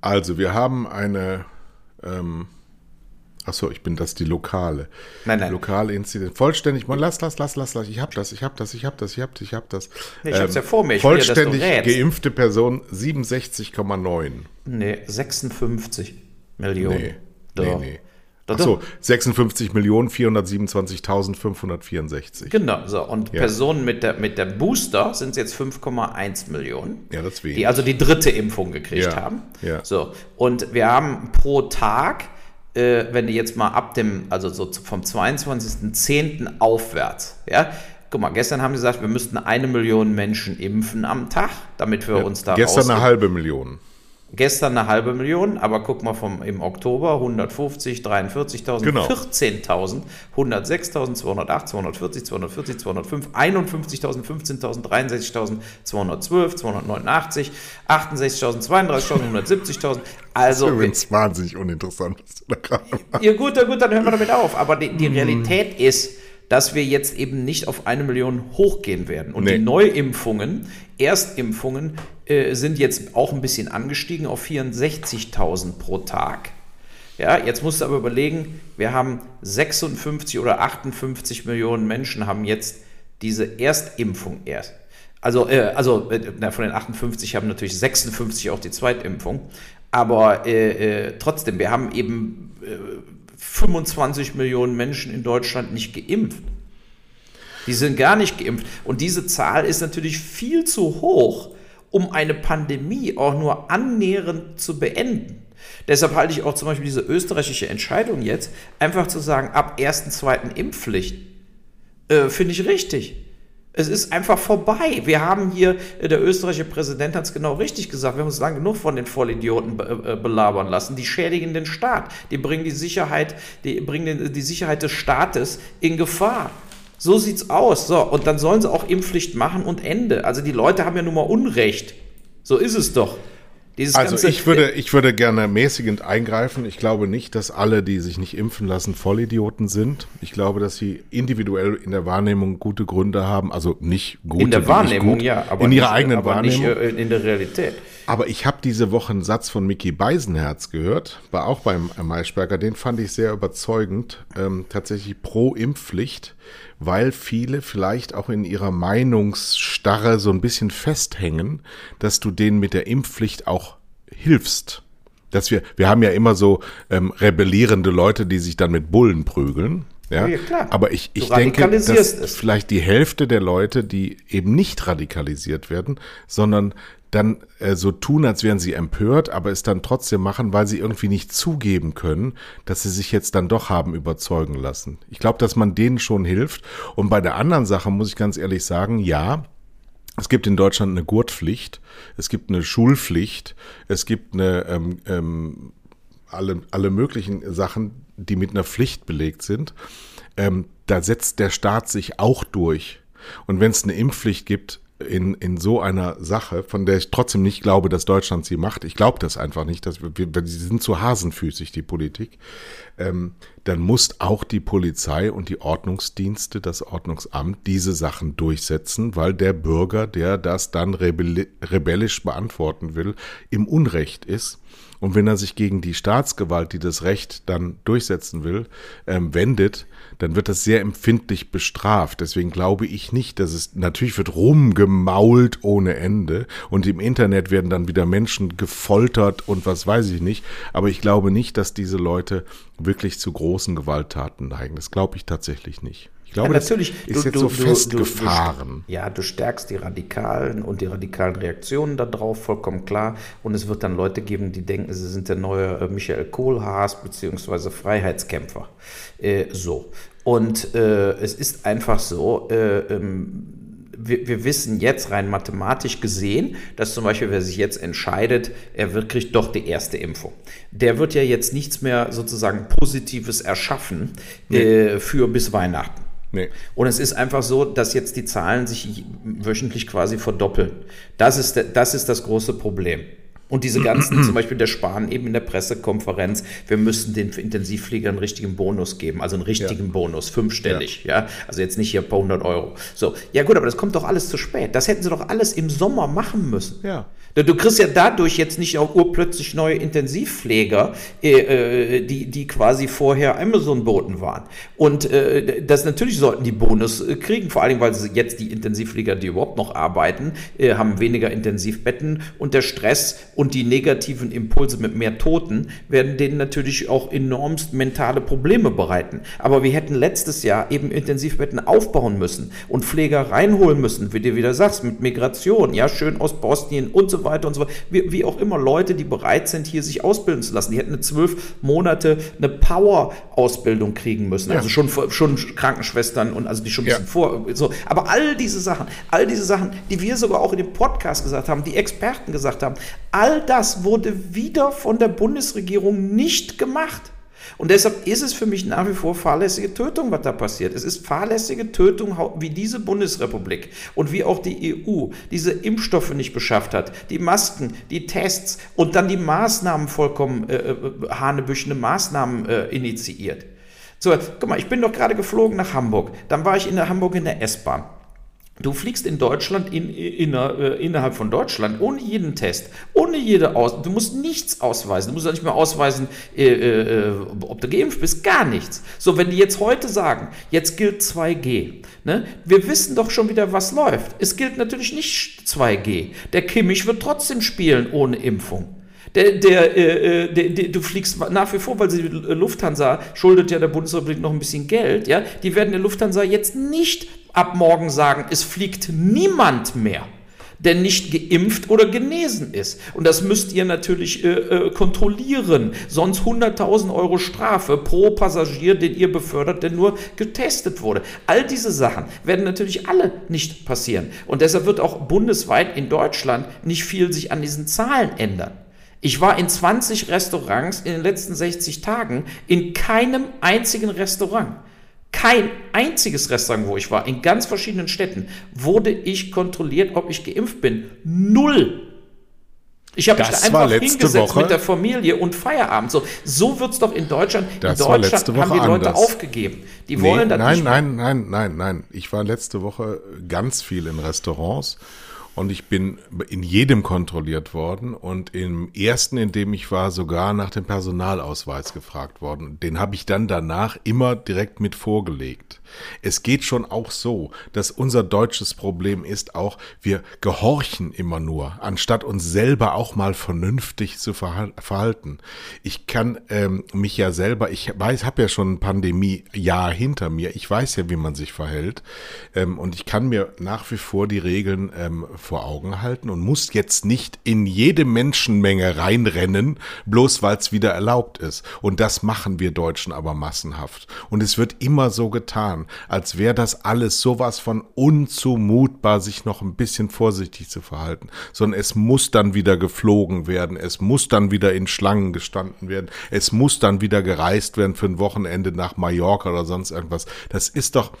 Also, wir haben eine. Ähm, Achso, ich bin das die lokale. Nein, nein. Lokale Inzidenz. Vollständig. Lass, lass, lass, lass, lass. Ich hab das, ich hab das, ich hab das, ich hab das, ich hab das. Nee, ich ähm, hab's ja vor mir. Ich vollständig ja, geimpfte Person 67,9. Nee, 56 Millionen. Nee, Doch. nee, nee. Achso, 56.427.564. Genau, so. Und ja. Personen mit der, mit der Booster sind es jetzt 5,1 Millionen. Ja, das wenig. Die also die dritte Impfung gekriegt ja. haben. Ja. So. Und wir haben pro Tag, äh, wenn du jetzt mal ab dem, also so vom 22.10. aufwärts, ja, Guck mal, gestern haben sie gesagt, wir müssten eine Million Menschen impfen am Tag, damit wir ja, uns da Gestern eine halbe Million. Gestern eine halbe Million, aber guck mal vom im Oktober 150, 43.000, genau. 14.000, 106.000, 208, 240, 240, 205, 51.000, 15.000, 63.000, 212, 289, 68.000, 32.000, 170.000. Also übrigens wahnsinnig uninteressant, was du da gerade machst. Ja gut, gut, dann hören wir damit auf. Aber die, die Realität ist, dass wir jetzt eben nicht auf eine Million hochgehen werden. Und nee. die Neuimpfungen, Erstimpfungen äh, sind jetzt auch ein bisschen angestiegen auf 64.000 pro Tag. Ja, jetzt musst du aber überlegen, wir haben 56 oder 58 Millionen Menschen haben jetzt diese Erstimpfung erst. Also, äh, also äh, von den 58 haben natürlich 56 auch die Zweitimpfung. Aber äh, äh, trotzdem, wir haben eben 25 Millionen Menschen in Deutschland nicht geimpft. Die sind gar nicht geimpft. Und diese Zahl ist natürlich viel zu hoch, um eine Pandemie auch nur annähernd zu beenden. Deshalb halte ich auch zum Beispiel diese österreichische Entscheidung jetzt, einfach zu sagen, ab 1.2. Impfpflicht, äh, finde ich richtig. Es ist einfach vorbei. Wir haben hier, äh, der österreichische Präsident hat es genau richtig gesagt, wir haben uns lange genug von den Vollidioten äh, belabern lassen. Die schädigen den Staat, die bringen die Sicherheit, die bringen die Sicherheit des Staates in Gefahr. So sieht's aus. So, und dann sollen sie auch Impfpflicht machen und Ende. Also die Leute haben ja nun mal Unrecht. So ist es doch. Dieses also ich würde, ich würde gerne mäßigend eingreifen. Ich glaube nicht, dass alle, die sich nicht impfen lassen, Vollidioten sind. Ich glaube, dass sie individuell in der Wahrnehmung gute Gründe haben. Also nicht gute. In der Wahrnehmung, gut, ja, aber in ihrer nicht, eigenen aber Wahrnehmung. Nicht äh, in der Realität. Aber ich habe diese Woche einen Satz von Mickey Beisenherz gehört, war auch beim Maischberger. Den fand ich sehr überzeugend. Ähm, tatsächlich pro Impfpflicht weil viele vielleicht auch in ihrer Meinungsstarre so ein bisschen festhängen, dass du denen mit der Impfpflicht auch hilfst. Dass wir, wir haben ja immer so ähm, rebellierende Leute, die sich dann mit Bullen prügeln. Ja, ja klar. Aber ich, ich denke, dass es. vielleicht die Hälfte der Leute, die eben nicht radikalisiert werden, sondern dann äh, so tun, als wären sie empört, aber es dann trotzdem machen, weil sie irgendwie nicht zugeben können, dass sie sich jetzt dann doch haben überzeugen lassen. Ich glaube, dass man denen schon hilft. Und bei der anderen Sache muss ich ganz ehrlich sagen, ja, es gibt in Deutschland eine Gurtpflicht, es gibt eine Schulpflicht, es gibt eine ähm, ähm, alle, alle möglichen Sachen, die mit einer Pflicht belegt sind. Ähm, da setzt der Staat sich auch durch. Und wenn es eine Impfpflicht gibt, in, in so einer Sache, von der ich trotzdem nicht glaube, dass Deutschland sie macht, ich glaube das einfach nicht, dass wir, sie sind zu hasenfüßig, die Politik, ähm, dann muss auch die Polizei und die Ordnungsdienste, das Ordnungsamt diese Sachen durchsetzen, weil der Bürger, der das dann rebellisch beantworten will, im Unrecht ist. Und wenn er sich gegen die Staatsgewalt, die das Recht dann durchsetzen will, ähm, wendet, dann wird das sehr empfindlich bestraft. Deswegen glaube ich nicht, dass es, natürlich wird rumgemault ohne Ende und im Internet werden dann wieder Menschen gefoltert und was weiß ich nicht. Aber ich glaube nicht, dass diese Leute wirklich zu großen Gewalttaten neigen. Das glaube ich tatsächlich nicht. Ich glaube, ja, natürlich, das ist du, jetzt so du, festgefahren. Du, ja, du stärkst die Radikalen und die radikalen Reaktionen darauf, vollkommen klar. Und es wird dann Leute geben, die denken, sie sind der neue äh, Michael Kohlhaas beziehungsweise Freiheitskämpfer. Äh, so. Und äh, es ist einfach so, äh, ähm, wir, wir, wissen jetzt rein mathematisch gesehen, dass zum Beispiel, wer sich jetzt entscheidet, er wird, kriegt doch die erste Impfung. Der wird ja jetzt nichts mehr sozusagen Positives erschaffen nee. äh, für bis Weihnachten. Nee. Und es ist einfach so, dass jetzt die Zahlen sich wöchentlich quasi verdoppeln. Das ist, das ist das große Problem. Und diese ganzen, zum Beispiel der Spahn eben in der Pressekonferenz, wir müssen den Intensivfliegern einen richtigen Bonus geben, also einen richtigen ja. Bonus, fünfstellig, ja. ja. Also jetzt nicht hier ein paar hundert Euro. So, ja gut, aber das kommt doch alles zu spät. Das hätten sie doch alles im Sommer machen müssen. Ja. Du kriegst ja dadurch jetzt nicht auch urplötzlich neue Intensivpfleger, äh, äh, die, die quasi vorher Amazon-Boten waren. Und äh, das natürlich sollten die Bonus äh, kriegen, vor allem, weil sie jetzt die Intensivpfleger, die überhaupt noch arbeiten, äh, haben weniger Intensivbetten und der Stress und die negativen Impulse mit mehr Toten werden denen natürlich auch enormst mentale Probleme bereiten. Aber wir hätten letztes Jahr eben Intensivbetten aufbauen müssen und Pfleger reinholen müssen, wie du wieder sagst, mit Migration, ja, schön aus Bosnien und so weiter und so weiter. Wie, wie, auch immer Leute, die bereit sind, hier sich ausbilden zu lassen. Die hätten eine zwölf Monate eine Power-Ausbildung kriegen müssen. Ja. Also schon, schon Krankenschwestern und also die schon ein bisschen ja. vor. So. Aber all diese Sachen, all diese Sachen, die wir sogar auch in dem Podcast gesagt haben, die Experten gesagt haben, all das wurde wieder von der Bundesregierung nicht gemacht. Und deshalb ist es für mich nach wie vor fahrlässige Tötung, was da passiert. Es ist fahrlässige Tötung, wie diese Bundesrepublik und wie auch die EU diese Impfstoffe nicht beschafft hat, die Masken, die Tests und dann die Maßnahmen vollkommen äh, äh hanebüchende Maßnahmen äh, initiiert. So, guck mal, ich bin doch gerade geflogen nach Hamburg. Dann war ich in der Hamburg in der S-Bahn. Du fliegst in Deutschland, in, in, äh, innerhalb von Deutschland, ohne jeden Test, ohne jede Aus. Du musst nichts ausweisen. Du musst nicht mehr ausweisen, äh, äh, ob du geimpft bist, gar nichts. So, wenn die jetzt heute sagen, jetzt gilt 2G, ne? wir wissen doch schon wieder, was läuft. Es gilt natürlich nicht 2G. Der Kimmich wird trotzdem spielen ohne Impfung. Der, der, äh, äh, der, der, du fliegst nach wie vor, weil sie Lufthansa schuldet ja der Bundesrepublik noch ein bisschen Geld, ja, die werden der Lufthansa jetzt nicht ab morgen sagen, es fliegt niemand mehr der nicht geimpft oder genesen ist. Und das müsst ihr natürlich äh, äh, kontrollieren. Sonst 100.000 Euro Strafe pro Passagier, den ihr befördert, der nur getestet wurde. All diese Sachen werden natürlich alle nicht passieren. Und deshalb wird auch bundesweit in Deutschland nicht viel sich an diesen Zahlen ändern. Ich war in 20 Restaurants in den letzten 60 Tagen, in keinem einzigen Restaurant. Kein einziges Restaurant, wo ich war, in ganz verschiedenen Städten, wurde ich kontrolliert, ob ich geimpft bin. Null. Ich habe mich da einfach hingesetzt Woche. mit der Familie und Feierabend. So, so wird es doch in Deutschland. Das in Deutschland haben die Leute anders. aufgegeben. Die nee, wollen das nein, nicht. Nein, nein, nein, nein, nein. Ich war letzte Woche ganz viel in Restaurants und ich bin in jedem kontrolliert worden und im ersten, in dem ich war, sogar nach dem Personalausweis gefragt worden. Den habe ich dann danach immer direkt mit vorgelegt. Es geht schon auch so, dass unser deutsches Problem ist auch, wir gehorchen immer nur, anstatt uns selber auch mal vernünftig zu verhalten. Ich kann ähm, mich ja selber, ich weiß, habe ja schon ein Pandemie-Jahr hinter mir, ich weiß ja, wie man sich verhält ähm, und ich kann mir nach wie vor die Regeln ähm, vor Augen halten und muss jetzt nicht in jede Menschenmenge reinrennen, bloß weil es wieder erlaubt ist. Und das machen wir Deutschen aber massenhaft. Und es wird immer so getan als wäre das alles sowas von unzumutbar, sich noch ein bisschen vorsichtig zu verhalten, sondern es muss dann wieder geflogen werden, es muss dann wieder in Schlangen gestanden werden, es muss dann wieder gereist werden für ein Wochenende nach Mallorca oder sonst irgendwas. Das ist doch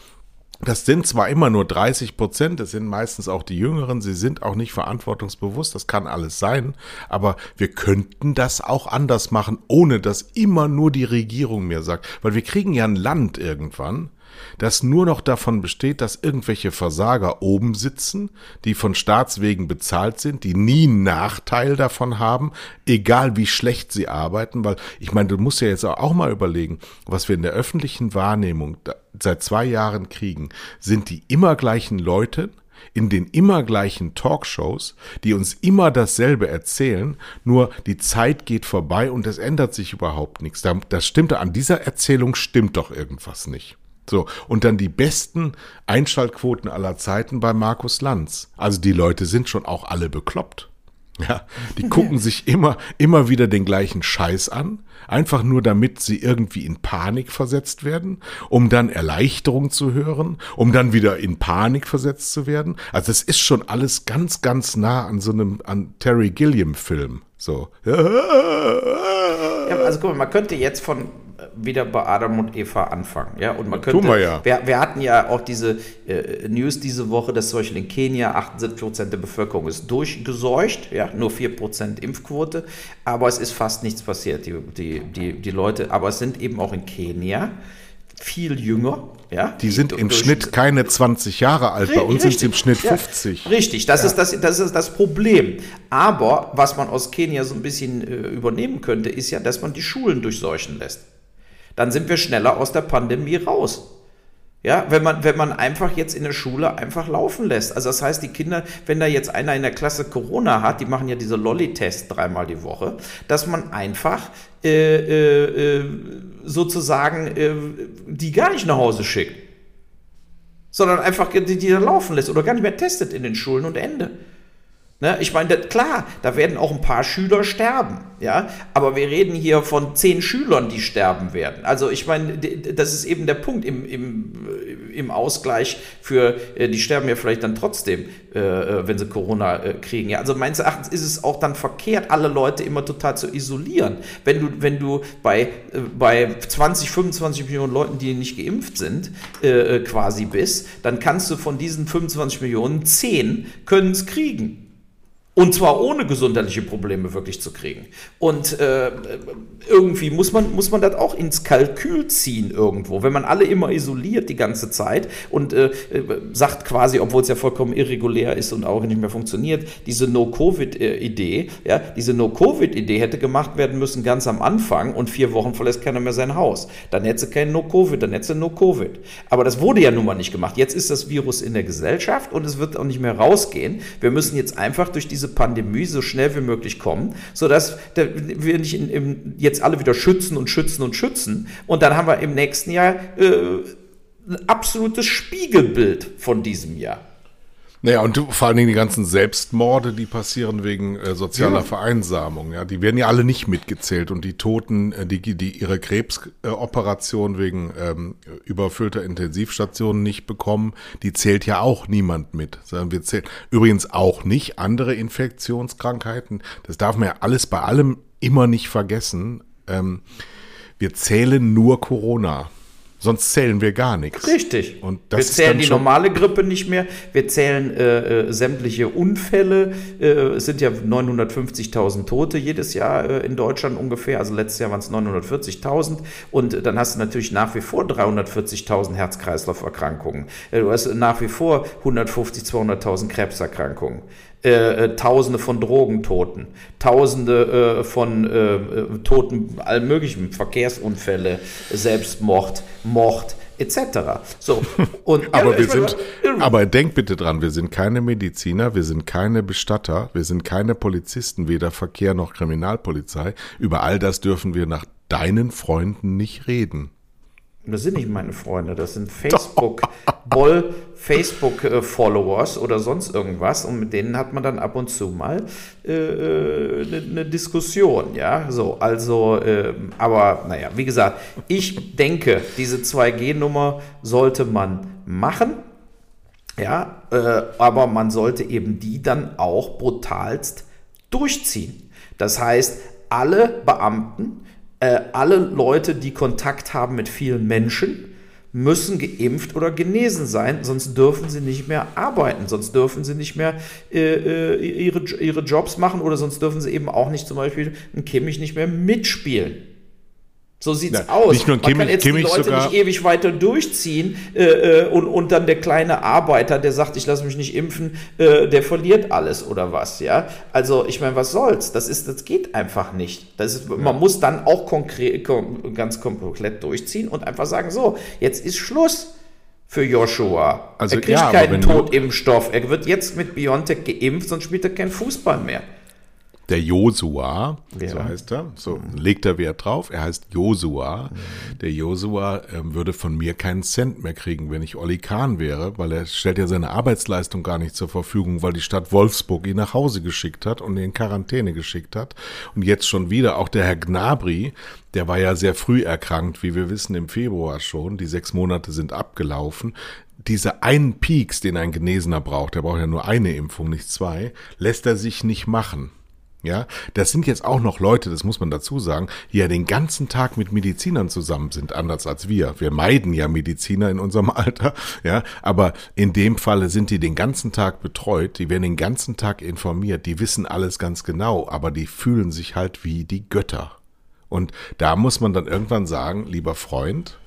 Das sind zwar immer nur 30 Prozent, das sind meistens auch die Jüngeren, sie sind auch nicht verantwortungsbewusst, das kann alles sein, aber wir könnten das auch anders machen, ohne dass immer nur die Regierung mir sagt, weil wir kriegen ja ein Land irgendwann, das nur noch davon besteht, dass irgendwelche Versager oben sitzen, die von Staatswegen bezahlt sind, die nie einen Nachteil davon haben, egal wie schlecht sie arbeiten, weil ich meine, du musst ja jetzt auch mal überlegen, was wir in der öffentlichen Wahrnehmung seit zwei Jahren kriegen, sind die immer gleichen Leute, in den immer gleichen Talkshows, die uns immer dasselbe erzählen, nur die Zeit geht vorbei und es ändert sich überhaupt nichts. Das stimmt, an dieser Erzählung stimmt doch irgendwas nicht. So, und dann die besten Einschaltquoten aller Zeiten bei Markus Lanz. Also die Leute sind schon auch alle bekloppt. Ja, die gucken sich immer, immer wieder den gleichen Scheiß an, einfach nur damit sie irgendwie in Panik versetzt werden, um dann Erleichterung zu hören, um dann wieder in Panik versetzt zu werden. Also es ist schon alles ganz, ganz nah an so einem, an Terry Gilliam Film. So. Ja, also guck mal, man könnte jetzt von wieder bei Adam und Eva anfangen. Ja, und man könnte, Tun wir ja. Wir, wir hatten ja auch diese äh, News diese Woche, dass zum Beispiel in Kenia 78 Prozent der Bevölkerung ist durchgeseucht, ja, nur 4 Prozent Impfquote, aber es ist fast nichts passiert. Die, die, die, die Leute, aber es sind eben auch in Kenia viel jünger. Ja, die, sind im Schnitt keine 20 Jahre alt, bei uns sind sie im Schnitt 50. Ja, richtig, das, ja. ist das, das ist das Problem. Aber was man aus Kenia so ein bisschen äh, übernehmen könnte, ist ja, dass man die Schulen durchseuchen lässt dann sind wir schneller aus der Pandemie raus. Ja, wenn man, wenn man einfach jetzt in der Schule einfach laufen lässt. Also das heißt, die Kinder, wenn da jetzt einer in der Klasse Corona hat, die machen ja diese Lolli-Tests dreimal die Woche, dass man einfach äh, äh, äh sozusagen äh, die gar nicht nach Hause schickt. Sondern einfach die, die da laufen lässt oder gar nicht mehr testet in den Schulen und Ende. Ne? Ich meine, klar, da werden auch ein paar Schüler sterben, ja, aber wir reden hier von zehn Schülern, die sterben werden. Also ich meine, das ist eben der Punkt im, im, im Ausgleich für, äh, die sterben ja vielleicht dann trotzdem, äh, äh, wenn sie Corona kriegen. Ja, also meines Erachtens ist es auch dann verkehrt, alle Leute immer total zu isolieren. Wenn du, wenn du bei, bei 20, 25 Millionen Leuten, die nicht geimpft sind, quasi bist, dann kannst du von diesen 25 Millionen 10 können es kriegen. Und zwar ohne gesundheitliche Probleme wirklich zu kriegen. Und äh, irgendwie muss man, muss man das auch ins Kalkül ziehen irgendwo. Wenn man alle immer isoliert die ganze Zeit und äh, sagt quasi, obwohl es ja vollkommen irregulär ist und auch nicht mehr funktioniert, diese No-Covid-Idee, ja, diese No-Covid-Idee hätte gemacht werden müssen ganz am Anfang und vier Wochen verlässt keiner mehr sein Haus. Dann hätte sie kein No-Covid, dann hätte sie No-Covid. Aber das wurde ja nun mal nicht gemacht. Jetzt ist das Virus in der Gesellschaft und es wird auch nicht mehr rausgehen. Wir müssen jetzt einfach durch diese diese Pandemie so schnell wie möglich kommen, sodass wir nicht in, in jetzt alle wieder schützen und schützen und schützen. Und dann haben wir im nächsten Jahr äh, ein absolutes Spiegelbild von diesem Jahr. Naja, und vor allen Dingen die ganzen Selbstmorde, die passieren wegen äh, sozialer ja. Vereinsamung, ja, die werden ja alle nicht mitgezählt und die Toten, äh, die, die ihre Krebsoperation wegen ähm, überfüllter Intensivstationen nicht bekommen, die zählt ja auch niemand mit, sondern wir zählen übrigens auch nicht andere Infektionskrankheiten. Das darf man ja alles bei allem immer nicht vergessen. Ähm, wir zählen nur Corona. Sonst zählen wir gar nichts. Richtig. Und wir zählen die normale Grippe nicht mehr. Wir zählen äh, äh, sämtliche Unfälle. Äh, es sind ja 950.000 Tote jedes Jahr äh, in Deutschland ungefähr. Also letztes Jahr waren es 940.000. Und dann hast du natürlich nach wie vor 340.000 Herz-Kreislauf-Erkrankungen. Äh, du hast nach wie vor 150.000, 200.000 Krebserkrankungen. Äh, äh, Tausende von Drogentoten, Tausende äh, von äh, äh, Toten, allen möglichen Verkehrsunfälle, Selbstmord, Mord etc. So und aber ja, wir sind, aber denk bitte dran, wir sind keine Mediziner, wir sind keine Bestatter, wir sind keine Polizisten, weder Verkehr noch Kriminalpolizei. Über all das dürfen wir nach deinen Freunden nicht reden. Das sind nicht meine Freunde, das sind Facebook, Boll, Facebook-Followers oder sonst irgendwas. Und mit denen hat man dann ab und zu mal eine äh, ne, ne Diskussion, ja. So, also, äh, aber naja, wie gesagt, ich denke, diese 2G-Nummer sollte man machen. Ja, äh, aber man sollte eben die dann auch brutalst durchziehen. Das heißt, alle Beamten, äh, alle Leute, die Kontakt haben mit vielen Menschen, müssen geimpft oder genesen sein, sonst dürfen sie nicht mehr arbeiten, sonst dürfen sie nicht mehr äh, äh ihre, ihre Jobs machen oder sonst dürfen sie eben auch nicht zum Beispiel ein Kimmich nicht mehr mitspielen. So sieht's ja, aus. Nicht nur Man kann jetzt Kimmich die Leute nicht ewig weiter durchziehen äh, äh, und, und dann der kleine Arbeiter, der sagt, ich lasse mich nicht impfen, äh, der verliert alles oder was, ja. Also ich meine, was soll's? Das ist, das geht einfach nicht. Das ist, ja. Man muss dann auch konkret, ganz komplett durchziehen und einfach sagen, so, jetzt ist Schluss für Joshua. Also, er kriegt ja, keinen Totimpfstoff. Er wird jetzt mit BioNTech geimpft, sonst spielt er keinen Fußball mehr der Josua, ja. so heißt er, so mhm. legt er Wert drauf, er heißt Josua. Mhm. Der Josua äh, würde von mir keinen Cent mehr kriegen, wenn ich Olli Kahn wäre, weil er stellt ja seine Arbeitsleistung gar nicht zur Verfügung, weil die Stadt Wolfsburg ihn nach Hause geschickt hat und ihn in Quarantäne geschickt hat. Und jetzt schon wieder auch der Herr Gnabry, der war ja sehr früh erkrankt, wie wir wissen, im Februar schon. Die sechs Monate sind abgelaufen diese einen Peaks, den ein Genesener braucht, der braucht ja nur eine Impfung, nicht zwei, lässt er sich nicht machen. Ja, das sind jetzt auch noch Leute, das muss man dazu sagen, die ja den ganzen Tag mit Medizinern zusammen sind, anders als wir. Wir meiden ja Mediziner in unserem Alter, ja, aber in dem Falle sind die den ganzen Tag betreut, die werden den ganzen Tag informiert, die wissen alles ganz genau, aber die fühlen sich halt wie die Götter. Und da muss man dann irgendwann sagen, lieber Freund,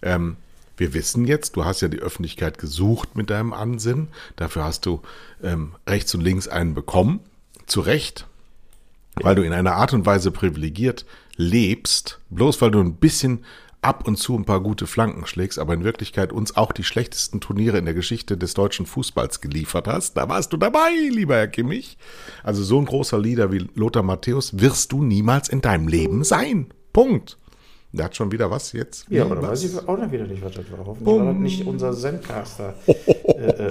ähm, wir wissen jetzt, du hast ja die Öffentlichkeit gesucht mit deinem Ansinn, dafür hast du ähm, rechts und links einen bekommen, zu Recht, weil du in einer Art und Weise privilegiert lebst, bloß weil du ein bisschen ab und zu ein paar gute Flanken schlägst, aber in Wirklichkeit uns auch die schlechtesten Turniere in der Geschichte des deutschen Fußballs geliefert hast. Da warst du dabei, lieber Herr Kimmich. Also so ein großer Leader wie Lothar Matthäus wirst du niemals in deinem Leben sein. Punkt. Der hat schon wieder was jetzt? Ja, aber da weiß ich auch noch wieder nicht, was das war. Hoffentlich Bum. war das nicht unser Zencaster. äh, äh, äh.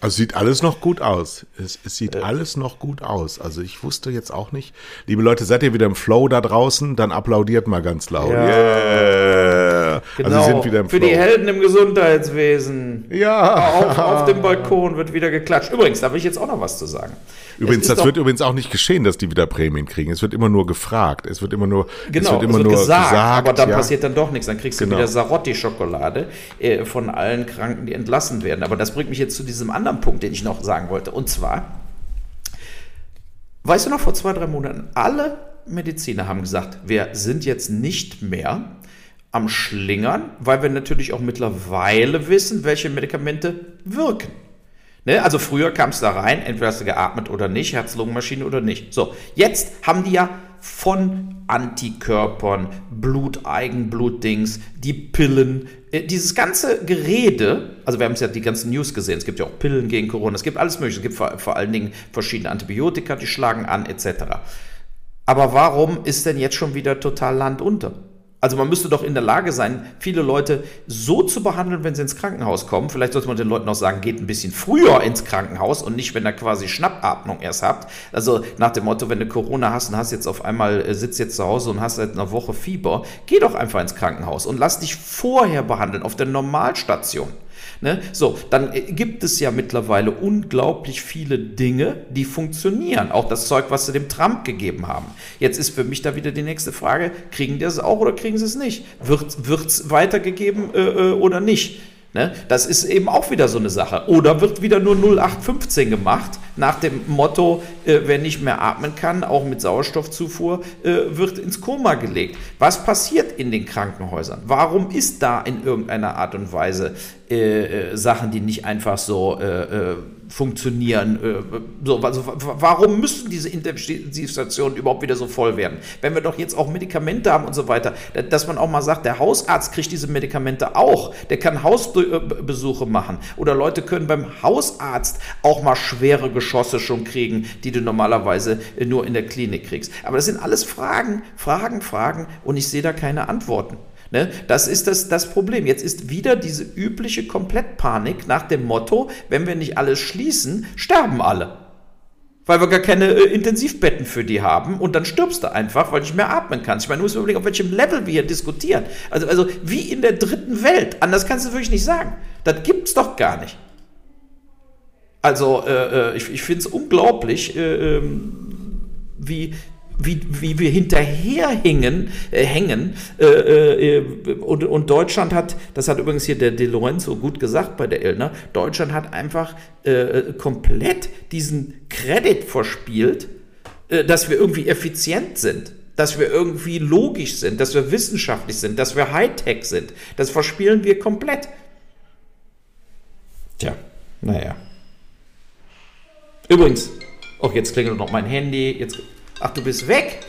Also sieht alles noch gut aus. Es, es sieht alles noch gut aus. Also ich wusste jetzt auch nicht. Liebe Leute, seid ihr wieder im Flow da draußen? Dann applaudiert mal ganz laut. Ja. Yeah. Genau. Also sind wieder im Flow. Für die Helden im Gesundheitswesen. Ja. Auf, auf dem Balkon wird wieder geklatscht. Übrigens, da will ich jetzt auch noch was zu sagen. Übrigens, das wird übrigens auch nicht geschehen, dass die wieder Prämien kriegen. Es wird immer nur gefragt. Es wird immer nur, genau, es wird immer es wird nur gesagt, gesagt, dann ja. passiert dann doch nichts. Dann kriegst du genau. wieder Sarotti-Schokolade äh, von allen Kranken, die entlassen werden. Aber das bringt mich jetzt zu diesem anderen Punkt, den ich noch sagen wollte. Und zwar, weißt du noch, vor zwei, drei Monaten, alle Mediziner haben gesagt, wir sind jetzt nicht mehr am Schlingern, weil wir natürlich auch mittlerweile wissen, welche Medikamente wirken. Ne? Also früher kam es da rein, entweder hast du geatmet oder nicht, Herz-Lungen-Maschine oder nicht. So, jetzt haben die ja von Antikörpern, Bluteigenblutdings, die Pillen, äh, dieses ganze Gerede, also wir haben es ja die ganzen News gesehen, es gibt ja auch Pillen gegen Corona, es gibt alles mögliche, es gibt vor, vor allen Dingen verschiedene Antibiotika, die schlagen an, etc. Aber warum ist denn jetzt schon wieder total Land unter? Also man müsste doch in der Lage sein, viele Leute so zu behandeln, wenn sie ins Krankenhaus kommen. Vielleicht sollte man den Leuten auch sagen, geht ein bisschen früher ins Krankenhaus und nicht, wenn ihr quasi Schnappatmung erst habt. Also nach dem Motto, wenn du Corona hast und hast jetzt auf einmal, äh, sitzt jetzt zu Hause und hast seit einer Woche Fieber, geh doch einfach ins Krankenhaus und lass dich vorher behandeln auf der Normalstation. Ne? So, dann äh, gibt es ja mittlerweile unglaublich viele Dinge, die funktionieren. Auch das Zeug, was sie dem Trump gegeben haben. Jetzt ist für mich da wieder die nächste Frage, kriegen die es auch oder kriegen sie es nicht? Wird es weitergegeben äh, äh, oder nicht? Ne? Das ist eben auch wieder so eine Sache. Oder wird wieder nur 0815 gemacht, nach dem Motto, äh, wer nicht mehr atmen kann, auch mit Sauerstoffzufuhr, äh, wird ins Koma gelegt. Was passiert in den Krankenhäusern? Warum ist da in irgendeiner Art und Weise äh, äh Sachen, die nicht einfach so äh, äh, funktionieren. So, also, warum müssen diese Intensivstationen überhaupt wieder so voll werden? Wenn wir doch jetzt auch Medikamente haben und so weiter, dass man auch mal sagt, der Hausarzt kriegt diese Medikamente auch, der kann Hausbesuche machen oder Leute können beim Hausarzt auch mal schwere Geschosse schon kriegen, die du normalerweise nur in der Klinik kriegst. Aber das sind alles Fragen, Fragen, Fragen und ich sehe da keine Antworten. Ne? Das ist das, das Problem. Jetzt ist wieder diese übliche Komplettpanik nach dem Motto, wenn wir nicht alles schließen, sterben alle. Weil wir gar keine äh, Intensivbetten für die haben und dann stirbst du einfach, weil du nicht mehr atmen kannst. Ich meine, du musst überlegen, auf welchem Level wir hier diskutieren. Also, also wie in der dritten Welt. Anders kannst du wirklich nicht sagen. Das gibt's doch gar nicht. Also äh, äh ich, ich finde es unglaublich, äh, ähm, wie, wie, wie wir hinterherhängen, äh, hängen. Äh, äh, und, und Deutschland hat, das hat übrigens hier der De Lorenzo gut gesagt bei der Elner, Deutschland hat einfach äh, komplett diesen Kredit verspielt, äh, dass wir irgendwie effizient sind dass wir irgendwie logisch sind, dass wir wissenschaftlich sind, dass wir Hightech sind. Das verspielen wir komplett. Tja, naja. Übrigens, oh, jetzt klingelt noch mein Handy. Jetzt, ach, du bist weg?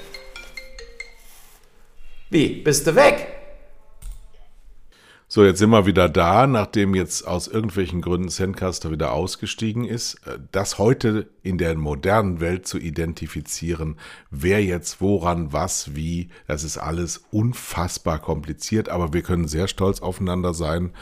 Wie, bist du weg? So, jetzt sind wir wieder da, nachdem jetzt aus irgendwelchen Gründen Sandcaster wieder ausgestiegen ist. Äh, das heute in der modernen Welt zu identifizieren, wer jetzt woran, was, wie, das ist alles unfassbar kompliziert, aber wir können sehr stolz aufeinander sein,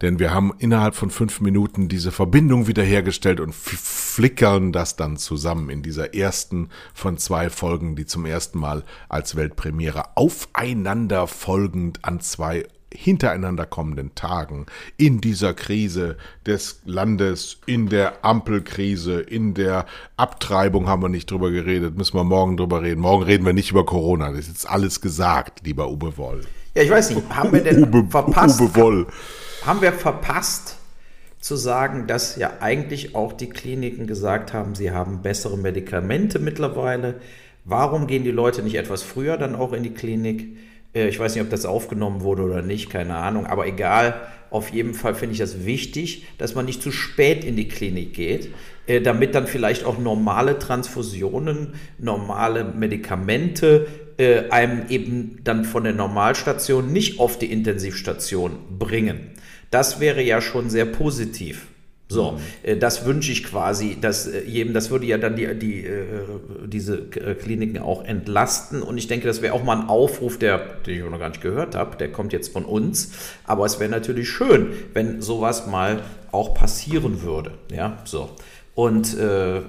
denn wir haben innerhalb von fünf Minuten diese Verbindung wiederhergestellt und flickern das dann zusammen in dieser ersten von zwei Folgen, die zum ersten Mal als Weltpremiere aufeinander folgend an zwei hintereinander kommenden Tagen in dieser Krise des Landes, in der Ampelkrise, in der Abtreibung haben wir nicht drüber geredet, müssen wir morgen drüber reden. Morgen reden wir nicht über Corona, das ist jetzt alles gesagt, lieber Uwe Woll. Ja, ich weiß nicht, haben wir denn Uwe, verpasst? Uwe Woll. Haben wir verpasst zu sagen, dass ja eigentlich auch die Kliniken gesagt haben, sie haben bessere Medikamente mittlerweile. Warum gehen die Leute nicht etwas früher dann auch in die Klinik? Äh, ich weiß nicht, ob das aufgenommen wurde oder nicht, keine Ahnung, aber egal. Auf jeden Fall finde ich das wichtig, dass man nicht zu spät in die Klinik geht, äh, damit dann vielleicht auch normale Transfusionen, normale Medikamente äh, einem eben dann von der Normalstation nicht auf die Intensivstation bringen. Das wäre ja schon sehr positiv. So, mhm. äh, das wünsche ich quasi, dass äh, jedem, das würde ja dann die, die, äh, diese Kliniken auch entlasten. Und ich denke, das wäre auch mal ein Aufruf, der, den ich noch gar nicht gehört habe, der kommt jetzt von uns. Aber es wäre natürlich schön, wenn sowas mal auch passieren würde. Ja, so. Und äh,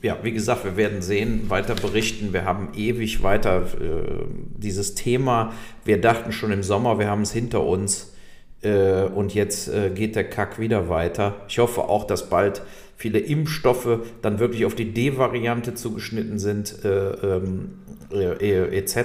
ja, wie gesagt, wir werden sehen, weiter berichten. Wir haben ewig weiter äh, dieses Thema. Wir dachten schon im Sommer, wir haben es hinter uns. Äh, und jetzt äh, geht der Kack wieder weiter. Ich hoffe auch, dass bald viele Impfstoffe dann wirklich auf die D-Variante zugeschnitten sind, äh, ähm, äh, etc.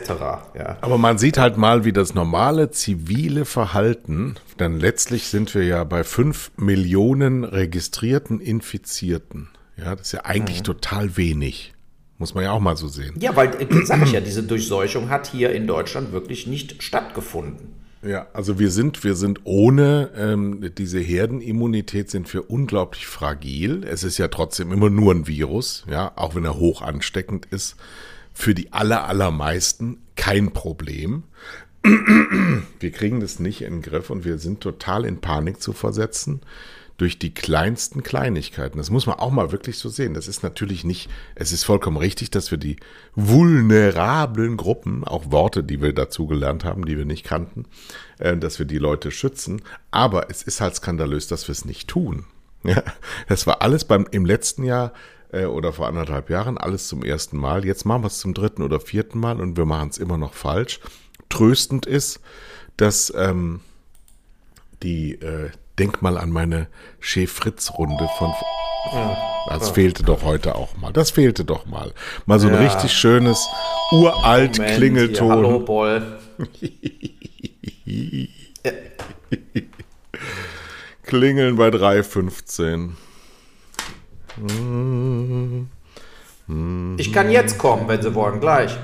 Ja. Aber man sieht halt mal, wie das normale zivile Verhalten, denn letztlich sind wir ja bei 5 Millionen registrierten Infizierten. Ja, das ist ja eigentlich mhm. total wenig. Muss man ja auch mal so sehen. Ja, weil, sag ich ja, diese Durchseuchung hat hier in Deutschland wirklich nicht stattgefunden. Ja, also wir sind, wir sind ohne ähm, diese Herdenimmunität sind wir unglaublich fragil. Es ist ja trotzdem immer nur ein Virus, ja, auch wenn er hoch ansteckend ist. Für die aller, allermeisten kein Problem. Wir kriegen das nicht in den Griff und wir sind total in Panik zu versetzen durch die kleinsten Kleinigkeiten. Das muss man auch mal wirklich so sehen. Das ist natürlich nicht, es ist vollkommen richtig, dass wir die vulnerablen Gruppen, auch Worte, die wir dazu gelernt haben, die wir nicht kannten, äh, dass wir die Leute schützen. Aber es ist halt skandalös, dass wir es nicht tun. Das war alles beim, im letzten Jahr äh, oder vor anderthalb Jahren alles zum ersten Mal. Jetzt machen wir es zum dritten oder vierten Mal und wir machen es immer noch falsch. Tröstend ist, dass ähm, die, äh, denk mal an meine Chef-Fritz-Runde von. Das fehlte doch heute auch mal. Das fehlte doch mal. Mal so ein ja. richtig schönes uralt Moment, Klingelton. Hier, hallo, Boll. Klingeln bei 3,15. Ich kann jetzt kommen, wenn Sie wollen, gleich.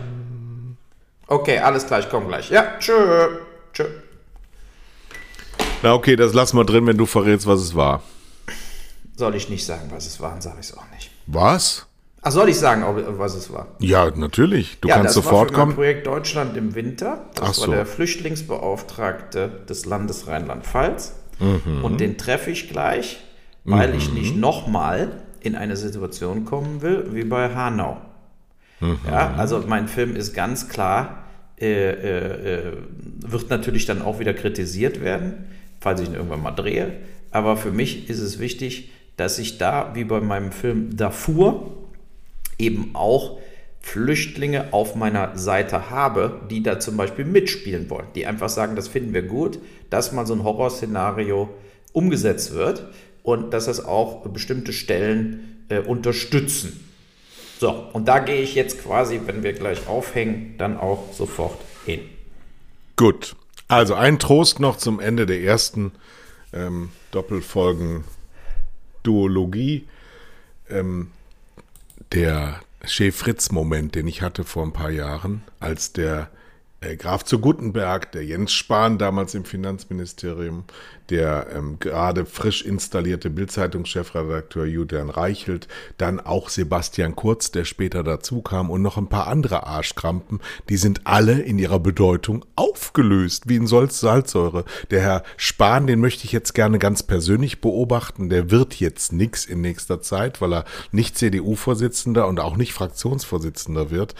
Okay, alles gleich, komm gleich. Ja, tschö. Na okay, das lassen wir drin, wenn du verrätst, was es war. Soll ich nicht sagen, was es war, dann sage ich es auch nicht. Was? Ach, soll ich sagen, was es war? Ja, natürlich. Du ja, kannst sofort kommen. Das Projekt Deutschland im Winter. Das Ach war so. der Flüchtlingsbeauftragte des Landes Rheinland-Pfalz. Mhm. Und den treffe ich gleich, weil mhm. ich nicht nochmal in eine Situation kommen will wie bei Hanau. Mhm. Ja, also mein Film ist ganz klar, äh, äh, äh wird natürlich dann auch wieder kritisiert werden falls ich ihn irgendwann mal drehe. Aber für mich ist es wichtig, dass ich da, wie bei meinem Film Darfur, eben auch Flüchtlinge auf meiner Seite habe, die da zum Beispiel mitspielen wollen, die einfach sagen, das finden wir gut, dass mal so ein Horrorszenario umgesetzt wird und dass das auch bestimmte Stellen äh, unterstützen. So, und da gehe ich jetzt quasi, wenn wir gleich aufhängen, dann auch sofort hin. Gut. Also ein Trost noch zum Ende der ersten ähm, Doppelfolgen Duologie. Ähm, der Chef-Fritz-Moment, den ich hatte vor ein paar Jahren, als der äh, Graf zu Guttenberg, der Jens Spahn damals im Finanzministerium, der ähm, gerade frisch installierte Bildzeitungschefredakteur Julian Reichelt, dann auch Sebastian Kurz, der später dazu kam und noch ein paar andere Arschkrampen, die sind alle in ihrer Bedeutung aufgelöst, wie in Salz Salzsäure. Der Herr Spahn, den möchte ich jetzt gerne ganz persönlich beobachten, der wird jetzt nix in nächster Zeit, weil er nicht CDU-Vorsitzender und auch nicht Fraktionsvorsitzender wird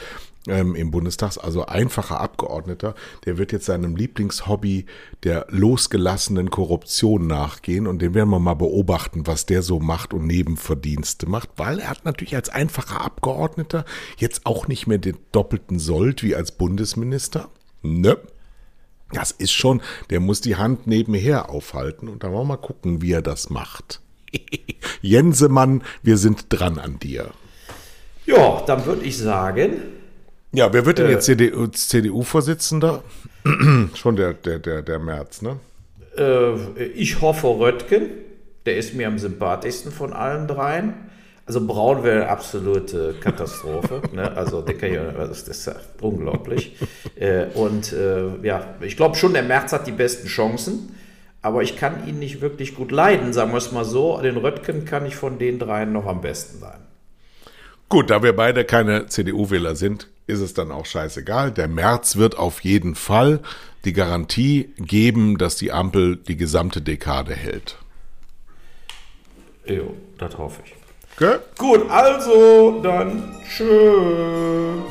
ähm, im Bundestag, also einfacher Abgeordneter, der wird jetzt seinem Lieblingshobby der losgelassenen Korruption nachgehen und den werden wir mal beobachten, was der so macht und Nebenverdienste macht, weil er hat natürlich als einfacher Abgeordneter jetzt auch nicht mehr den doppelten Sold wie als Bundesminister. Ne? Das ist schon, der muss die Hand nebenher aufhalten und da wollen wir mal gucken, wie er das macht. Jensemann, wir sind dran an dir. Ja, dann würde ich sagen, ja, wer wird denn äh, jetzt CDU-Vorsitzender? Schon der, der, der, der März, ne? Äh, ich hoffe Röttgen. Der ist mir am sympathischsten von allen dreien. Also Braun wäre eine absolute Katastrophe. ne? Also der kann ja, das ist unglaublich. äh, und äh, ja, ich glaube schon, der März hat die besten Chancen. Aber ich kann ihn nicht wirklich gut leiden, sagen wir es mal so. Den Röttgen kann ich von den dreien noch am besten leiden. Gut, da wir beide keine CDU-Wähler sind, ist es dann auch scheißegal. Der März wird auf jeden Fall die Garantie geben, dass die Ampel die gesamte Dekade hält. Jo, das hoffe ich. Okay. Gut, also dann tschüss.